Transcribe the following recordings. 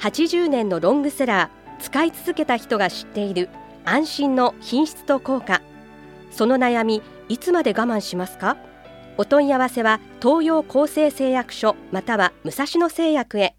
80年のロングセラー使い続けた人が知っている安心の品質と効果。その悩みいつまで我慢しますか？お問い合わせは東洋厚生製薬所または武蔵野製薬へ。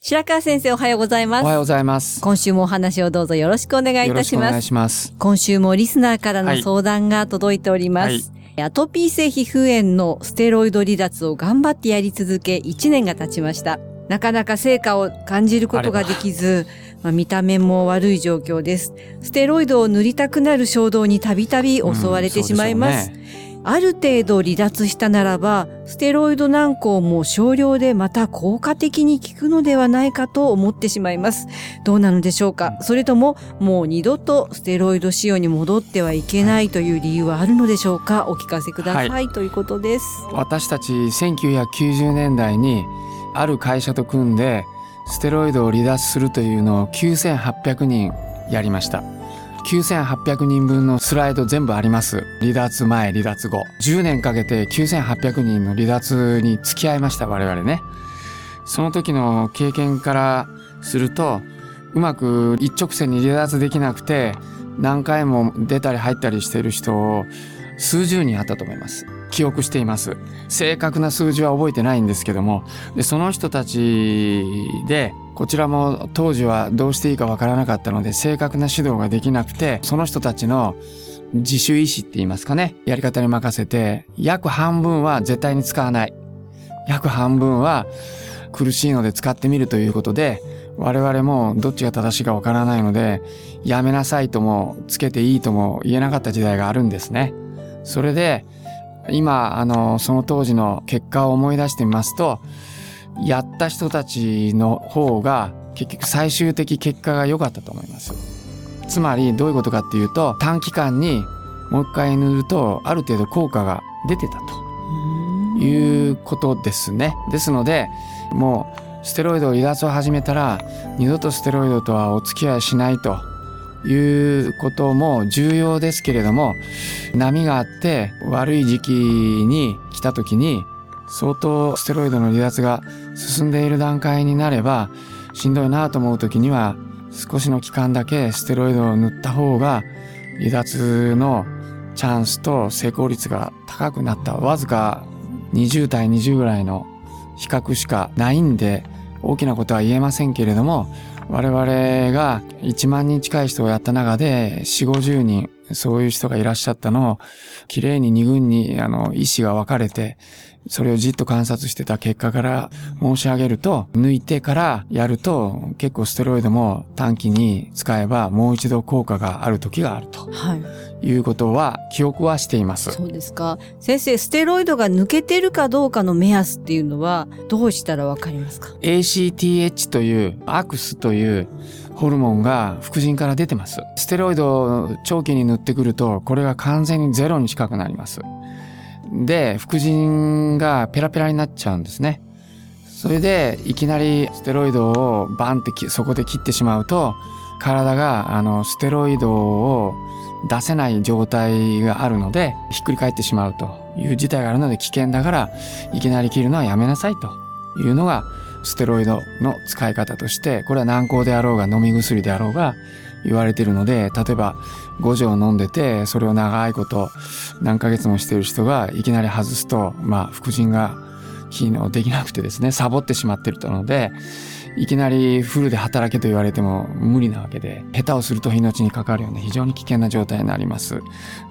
白川先生おはようございます。おはようございます。今週もお話をどうぞよろしくお願いいよろしくお願いたします。今週もリスナーからの相談が届いております、はい。アトピー性皮膚炎のステロイド離脱を頑張ってやり続け1年が経ちましたなかなか成果を感じることができず、まあ、見た目も悪い状況です。ステロイドを塗りたくなる衝動にたびたび襲われてしまいます、うんね。ある程度離脱したならば、ステロイド軟膏も少量でまた効果的に効くのではないかと思ってしまいます。どうなのでしょうか？それとも、もう二度とステロイド使用に戻ってはいけないという理由はあるのでしょうか？お聞かせください、はということです。私たち1990年代にある会社と組んでステロイドを離脱するというのを9800人やりました。9800人分のスライド全部あります。離脱前、離脱後。10年かけて9800人の離脱に付き合いました、我々ね。その時の経験からすると、うまく一直線に離脱できなくて、何回も出たり入ったりしている人を数十人あったと思います。記憶しています。正確な数字は覚えてないんですけども、でその人たちで、こちらも当時はどうしていいかわからなかったので、正確な指導ができなくて、その人たちの自主意思って言いますかね、やり方に任せて、約半分は絶対に使わない。約半分は苦しいので使ってみるということで、我々もどっちが正しいかわからないので、やめなさいとも、つけていいとも言えなかった時代があるんですね。それで、今、あの、その当時の結果を思い出してみますと、やった人たちの方が結局最終的結果が良かったと思います。つまりどういうことかっていうと、短期間にもう一回塗るとある程度効果が出てたということですね。ですので、もうステロイドを離脱を始めたら二度とステロイドとはお付き合いしないということも重要ですけれども波があって悪い時期に来た時に相当ステロイドの離脱が進んでいる段階になればしんどいなと思う時には少しの期間だけステロイドを塗った方が離脱のチャンスと成功率が高くなった。わずか20対20ぐらいの比較しかないんで大きなことは言えませんけれども我々が1万人近い人をやった中で4、50人そういう人がいらっしゃったのをきれいに2軍にあの意思が分かれてそれをじっと観察してた結果から申し上げると抜いてからやると結構ステロイドも短期に使えばもう一度効果がある時があるとはい。いうことは記憶はしています。そうですか。先生、ステロイドが抜けてるかどうかの目安っていうのはどうしたらわかりますか？ACTH というアクスというホルモンが副腎から出てます。ステロイドを長期に塗ってくると、これが完全にゼロに近くなります。で、副腎がペラペラになっちゃうんですね。それで、いきなりステロイドをバンってきそこで切ってしまうと、体があのステロイドを出せない状態があるので、ひっくり返ってしまうという事態があるので危険だから、いきなり切るのはやめなさいというのが、ステロイドの使い方として、これは軟膏であろうが飲み薬であろうが言われているので、例えば5錠飲んでて、それを長いこと何ヶ月もしている人がいきなり外すと、まあ、副腎が機能できなくてですね、サボってしまっているので、いきなりフルで働けと言われても無理なわけで、下手をすると命にかかるような非常に危険な状態になります。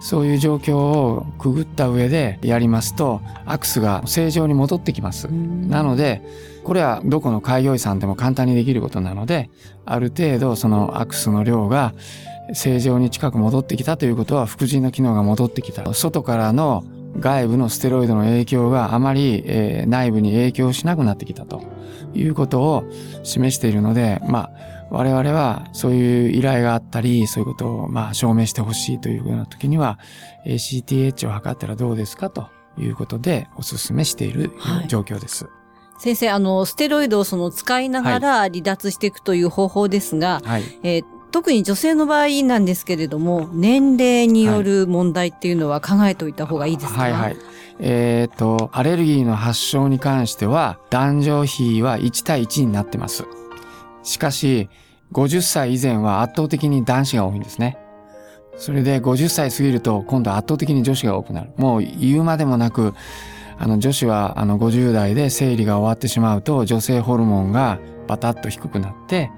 そういう状況をくぐった上でやりますと、アクスが正常に戻ってきます。なので、これはどこの開業医さんでも簡単にできることなので、ある程度そのアクスの量が正常に近く戻ってきたということは、副腎の機能が戻ってきた。外からの外部のステロイドの影響があまり、えー内部に影響しなくなってきたと。いうことを示しているので、まあ、我々はそういう依頼があったり、そういうことをまあ証明してほしいというような時には、ACTH を測ったらどうですかということでお勧めしている状況です。はい先生、あの、ステロイドをその使いながら離脱していくという方法ですが、はい、えー、特に女性の場合なんですけれども、年齢による問題っていうのは考えておいた方がいいですか、はい、はいはいえっ、ー、と、アレルギーの発症に関しては、男女比は1対1になってます。しかし、50歳以前は圧倒的に男子が多いんですね。それで50歳過ぎると今度圧倒的に女子が多くなる。もう言うまでもなく、あの女子はあの50代で生理が終わってしまうと女性ホルモンがバタッと低くなって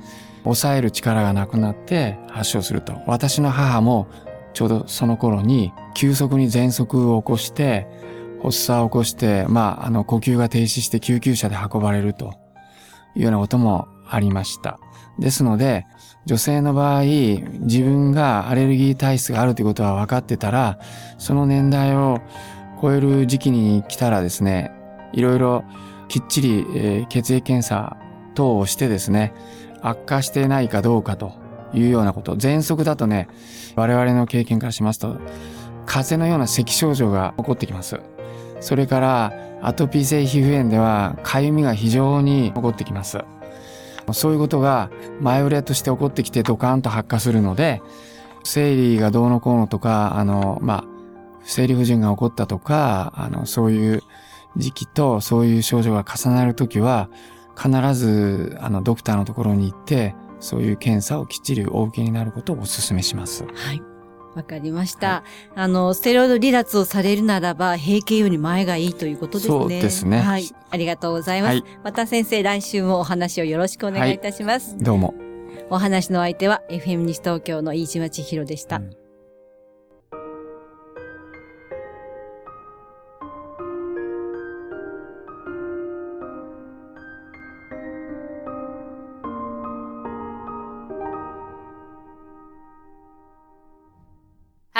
抑える力がなくなって発症すると。私の母もちょうどその頃に急速に喘息を起こして発作を起こして、まあ、あの呼吸が停止して救急車で運ばれるというようなこともありました。ですので、女性の場合、自分がアレルギー体質があるということは分かってたら、その年代を超える時期に来たらですね、いろいろきっちり、えー、血液検査等をしてですね、悪化してないかどうかというようなこと。喘息だとね、我々の経験からしますと、風邪のような咳症状が起こってきます。それからアトピー性皮膚炎では痒みが非常に起こってきます。そういうことが前触れとして起こってきてドカンと発火するので、生理がどうのこうのとか、あの、まあ、生理不順が起こったとか、あの、そういう時期とそういう症状が重なるときは、必ず、あの、ドクターのところに行って、そういう検査をきっちりお受けになることをお勧めします。はい。わかりました、はい、あの、ステロイド離脱をされるならば、閉経より前がいいということですね。そうですね。はい。ありがとうございます。はい、また先生、来週もお話をよろしくお願いいたします。はい、どうも。お話の相手は、FM 西東京の飯島千尋でした。うん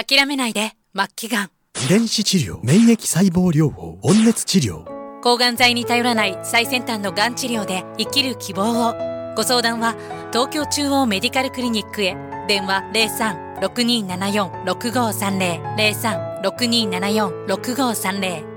諦めないで、末期がん。遺伝子治療、免疫細胞療法、温熱治療。抗がん剤に頼らない最先端のがん治療で生きる希望を。ご相談は、東京中央メディカルクリニックへ。電話03-6274-6530。03-6274-6530。